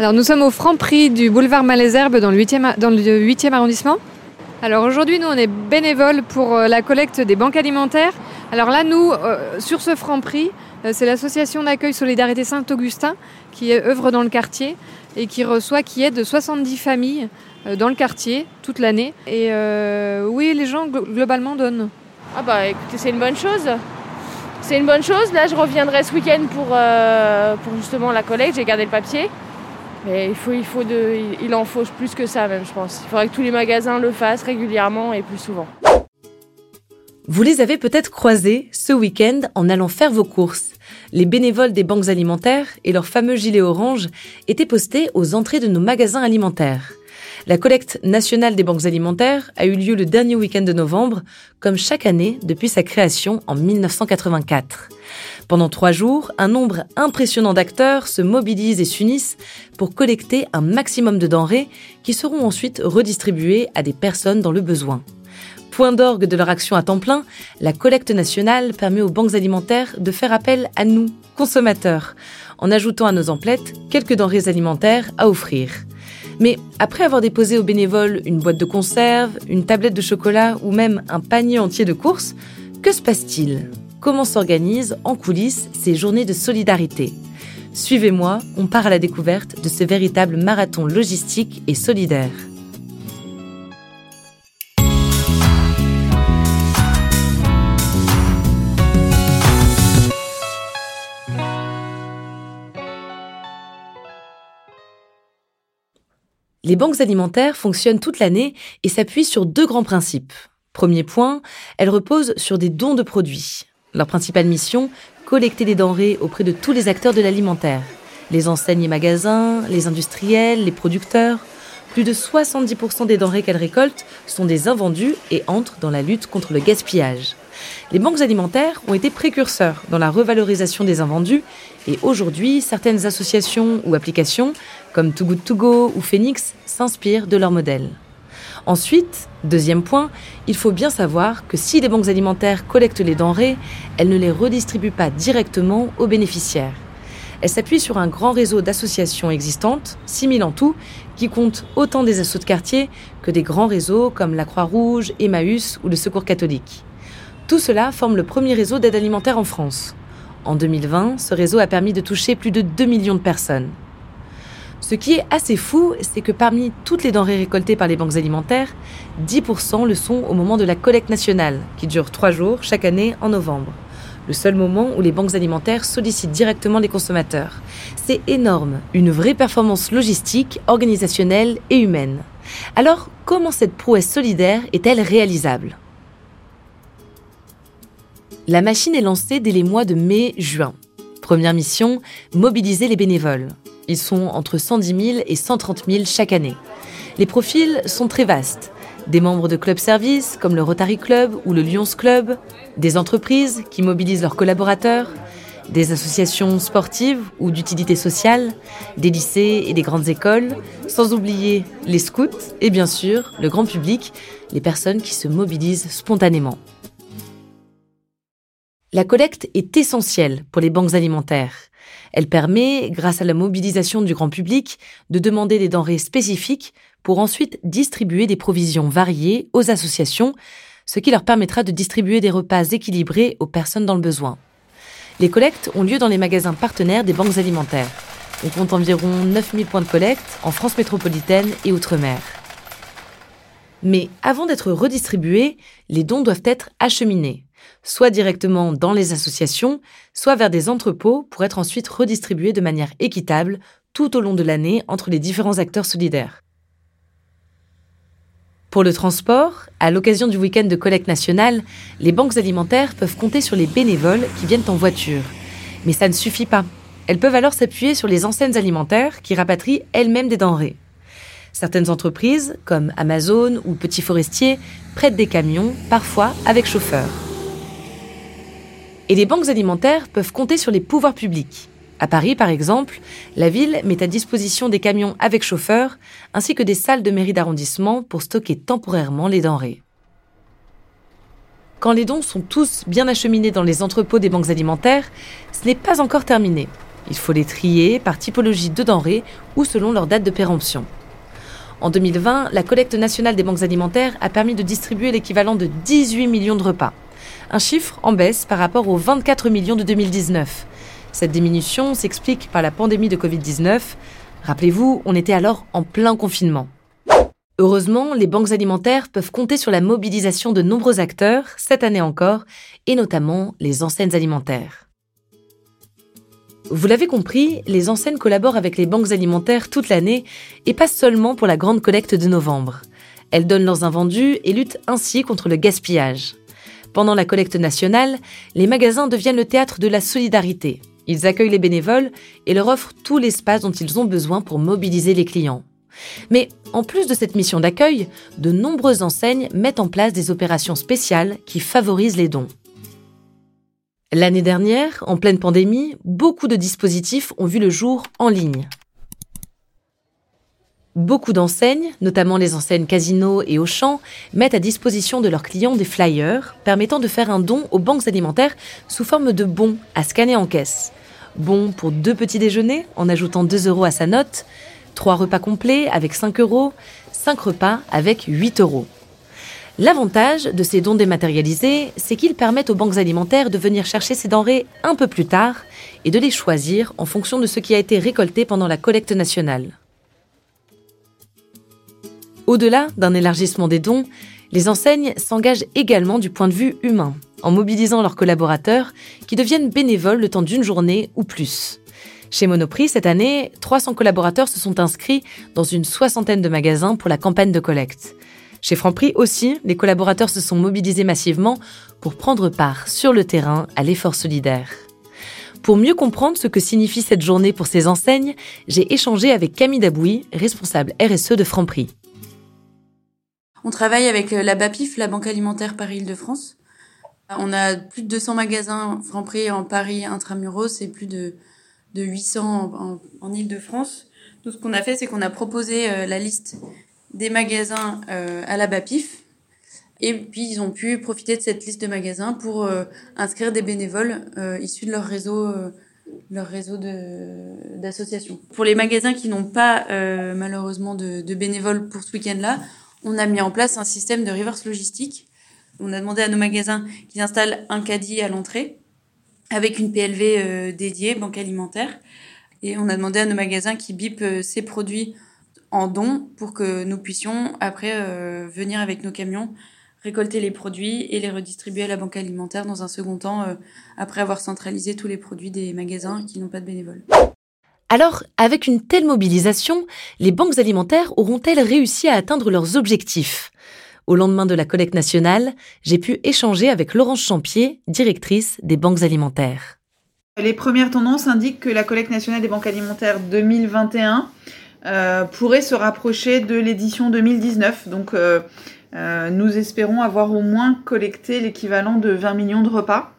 Alors nous sommes au franc prix du boulevard Malesherbes dans le 8e, dans le 8e arrondissement. Alors aujourd'hui nous on est bénévoles pour euh, la collecte des banques alimentaires. Alors là nous euh, sur ce franc prix euh, c'est l'association d'accueil Solidarité Saint-Augustin qui œuvre dans le quartier et qui reçoit, qui aide 70 familles dans le quartier toute l'année. Et oui les gens globalement donnent. Ah bah écoutez c'est une bonne chose. C'est une bonne chose. Là je reviendrai ce week-end pour, pour justement la collecte. J'ai gardé le papier. Il, faut, il, faut de, il en faut plus que ça même, je pense. Il faudrait que tous les magasins le fassent régulièrement et plus souvent. Vous les avez peut-être croisés ce week-end en allant faire vos courses. Les bénévoles des banques alimentaires et leurs fameux gilets orange étaient postés aux entrées de nos magasins alimentaires. La collecte nationale des banques alimentaires a eu lieu le dernier week-end de novembre, comme chaque année depuis sa création en 1984. Pendant trois jours, un nombre impressionnant d'acteurs se mobilisent et s'unissent pour collecter un maximum de denrées qui seront ensuite redistribuées à des personnes dans le besoin. Point d'orgue de leur action à temps plein, la collecte nationale permet aux banques alimentaires de faire appel à nous, consommateurs, en ajoutant à nos emplettes quelques denrées alimentaires à offrir. Mais après avoir déposé aux bénévoles une boîte de conserve, une tablette de chocolat ou même un panier entier de courses, que se passe-t-il? Comment s'organisent en coulisses ces journées de solidarité? Suivez-moi, on part à la découverte de ce véritable marathon logistique et solidaire. Les banques alimentaires fonctionnent toute l'année et s'appuient sur deux grands principes. Premier point, elles reposent sur des dons de produits. Leur principale mission, collecter des denrées auprès de tous les acteurs de l'alimentaire. Les enseignes et magasins, les industriels, les producteurs. Plus de 70% des denrées qu'elles récoltent sont des invendus et entrent dans la lutte contre le gaspillage. Les banques alimentaires ont été précurseurs dans la revalorisation des invendus et aujourd'hui, certaines associations ou applications, comme Too Good To Go ou Phoenix, s'inspirent de leur modèle. Ensuite, deuxième point, il faut bien savoir que si les banques alimentaires collectent les denrées, elles ne les redistribuent pas directement aux bénéficiaires. Elles s'appuient sur un grand réseau d'associations existantes, 6000 en tout, qui comptent autant des assauts de quartier que des grands réseaux comme la Croix-Rouge, Emmaüs ou le Secours catholique. Tout cela forme le premier réseau d'aide alimentaire en France. En 2020, ce réseau a permis de toucher plus de 2 millions de personnes. Ce qui est assez fou, c'est que parmi toutes les denrées récoltées par les banques alimentaires, 10% le sont au moment de la collecte nationale, qui dure 3 jours chaque année en novembre. Le seul moment où les banques alimentaires sollicitent directement les consommateurs. C'est énorme, une vraie performance logistique, organisationnelle et humaine. Alors, comment cette prouesse solidaire est-elle réalisable? La machine est lancée dès les mois de mai-juin. Première mission, mobiliser les bénévoles. Ils sont entre 110 000 et 130 000 chaque année. Les profils sont très vastes. Des membres de clubs services comme le Rotary Club ou le Lions Club, des entreprises qui mobilisent leurs collaborateurs, des associations sportives ou d'utilité sociale, des lycées et des grandes écoles, sans oublier les scouts et bien sûr le grand public, les personnes qui se mobilisent spontanément. La collecte est essentielle pour les banques alimentaires. Elle permet, grâce à la mobilisation du grand public, de demander des denrées spécifiques pour ensuite distribuer des provisions variées aux associations, ce qui leur permettra de distribuer des repas équilibrés aux personnes dans le besoin. Les collectes ont lieu dans les magasins partenaires des banques alimentaires. On compte environ 9000 points de collecte en France métropolitaine et Outre-mer. Mais avant d'être redistribués, les dons doivent être acheminés soit directement dans les associations, soit vers des entrepôts pour être ensuite redistribués de manière équitable tout au long de l'année entre les différents acteurs solidaires. Pour le transport, à l'occasion du week-end de collecte nationale, les banques alimentaires peuvent compter sur les bénévoles qui viennent en voiture. Mais ça ne suffit pas. Elles peuvent alors s'appuyer sur les enseignes alimentaires qui rapatrient elles-mêmes des denrées. Certaines entreprises, comme Amazon ou Petit Forestier, prêtent des camions, parfois avec chauffeur. Et les banques alimentaires peuvent compter sur les pouvoirs publics. À Paris, par exemple, la ville met à disposition des camions avec chauffeur, ainsi que des salles de mairie d'arrondissement pour stocker temporairement les denrées. Quand les dons sont tous bien acheminés dans les entrepôts des banques alimentaires, ce n'est pas encore terminé. Il faut les trier par typologie de denrées ou selon leur date de péremption. En 2020, la collecte nationale des banques alimentaires a permis de distribuer l'équivalent de 18 millions de repas. Un chiffre en baisse par rapport aux 24 millions de 2019. Cette diminution s'explique par la pandémie de Covid-19. Rappelez-vous, on était alors en plein confinement. Heureusement, les banques alimentaires peuvent compter sur la mobilisation de nombreux acteurs, cette année encore, et notamment les enseignes alimentaires. Vous l'avez compris, les enseignes collaborent avec les banques alimentaires toute l'année et pas seulement pour la grande collecte de novembre. Elles donnent leurs invendus et luttent ainsi contre le gaspillage. Pendant la collecte nationale, les magasins deviennent le théâtre de la solidarité. Ils accueillent les bénévoles et leur offrent tout l'espace dont ils ont besoin pour mobiliser les clients. Mais en plus de cette mission d'accueil, de nombreuses enseignes mettent en place des opérations spéciales qui favorisent les dons. L'année dernière, en pleine pandémie, beaucoup de dispositifs ont vu le jour en ligne. Beaucoup d'enseignes, notamment les enseignes Casino et Auchan, mettent à disposition de leurs clients des flyers permettant de faire un don aux banques alimentaires sous forme de bons à scanner en caisse. Bons pour deux petits déjeuners en ajoutant 2 euros à sa note, trois repas complets avec 5 euros, 5 repas avec 8 euros. L'avantage de ces dons dématérialisés, c'est qu'ils permettent aux banques alimentaires de venir chercher ces denrées un peu plus tard et de les choisir en fonction de ce qui a été récolté pendant la collecte nationale. Au-delà d'un élargissement des dons, les enseignes s'engagent également du point de vue humain, en mobilisant leurs collaborateurs qui deviennent bénévoles le temps d'une journée ou plus. Chez Monoprix, cette année, 300 collaborateurs se sont inscrits dans une soixantaine de magasins pour la campagne de collecte. Chez Franprix aussi, les collaborateurs se sont mobilisés massivement pour prendre part sur le terrain à l'effort solidaire. Pour mieux comprendre ce que signifie cette journée pour ces enseignes, j'ai échangé avec Camille Dabouy, responsable RSE de Franprix. On travaille avec euh, la BAPIF, la Banque alimentaire Paris-Île-de-France. On a plus de 200 magasins Franprix en Paris intramuros et plus de, de 800 en, Île-de-France. Tout ce qu'on a fait, c'est qu'on a proposé euh, la liste des magasins euh, à la BAPIF. Et puis, ils ont pu profiter de cette liste de magasins pour inscrire des bénévoles issus de leur réseau, leur réseau d'associations. Pour les magasins qui n'ont pas malheureusement de bénévoles pour ce week-end-là, on a mis en place un système de reverse logistique. On a demandé à nos magasins qu'ils installent un caddie à l'entrée avec une PLV euh, dédiée, banque alimentaire. Et on a demandé à nos magasins qui bipent euh, ces produits en don pour que nous puissions après euh, venir avec nos camions récolter les produits et les redistribuer à la banque alimentaire dans un second temps après avoir centralisé tous les produits des magasins qui n'ont pas de bénévoles. Alors, avec une telle mobilisation, les banques alimentaires auront-elles réussi à atteindre leurs objectifs? Au lendemain de la collecte nationale, j'ai pu échanger avec Laurence Champier, directrice des banques alimentaires. Les premières tendances indiquent que la collecte nationale des banques alimentaires 2021 euh, pourrait se rapprocher de l'édition 2019. Donc, euh, euh, nous espérons avoir au moins collecté l'équivalent de 20 millions de repas.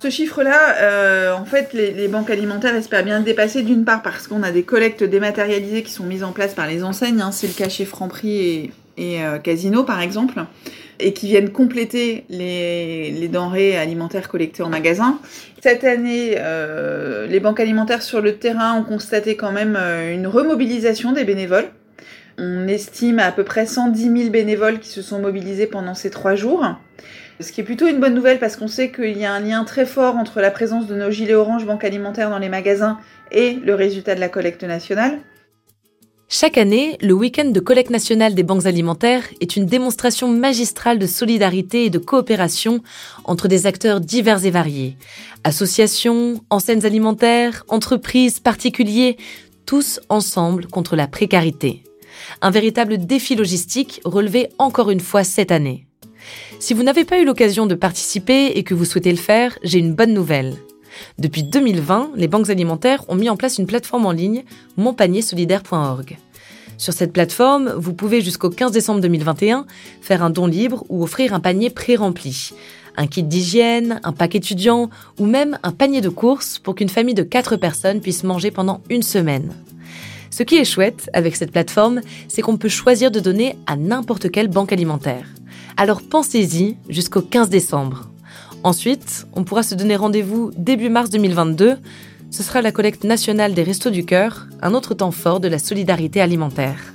Ce chiffre-là, euh, en fait, les, banques alimentaires espèrent bien le dépasser d'une part parce qu'on a des collectes dématérialisées qui sont mises en place par les enseignes, hein, c'est le cas chez Franprix et, euh, Casino par exemple, et qui viennent compléter les, denrées alimentaires collectées en magasin. Cette année, euh, les banques alimentaires sur le terrain ont constaté quand même une remobilisation des bénévoles. On estime à peu près 110 000 bénévoles qui se sont mobilisés pendant ces trois jours. Ce qui est plutôt une bonne nouvelle parce qu'on sait qu'il y a un lien très fort entre la présence de nos gilets orange banque alimentaire dans les magasins et le résultat de la collecte nationale. Chaque année, le week-end de collecte nationale des banques alimentaires est une démonstration magistrale de solidarité et de coopération entre des acteurs divers et variés. Associations, enseignes alimentaires, entreprises, particuliers, tous ensemble contre la précarité. Un véritable défi logistique relevé encore une fois cette année. Si vous n'avez pas eu l'occasion de participer et que vous souhaitez le faire, j'ai une bonne nouvelle. Depuis 2020, les banques alimentaires ont mis en place une plateforme en ligne, monpaniersolidaire.org. Sur cette plateforme, vous pouvez jusqu'au 15 décembre 2021 faire un don libre ou offrir un panier pré-rempli. Un kit d'hygiène, un pack étudiant ou même un panier de courses pour qu'une famille de 4 personnes puisse manger pendant une semaine. Ce qui est chouette avec cette plateforme, c'est qu'on peut choisir de donner à n'importe quelle banque alimentaire. Alors pensez-y jusqu'au 15 décembre. Ensuite, on pourra se donner rendez-vous début mars 2022. ce sera la collecte nationale des Restos du Cœur, un autre temps fort de la solidarité alimentaire.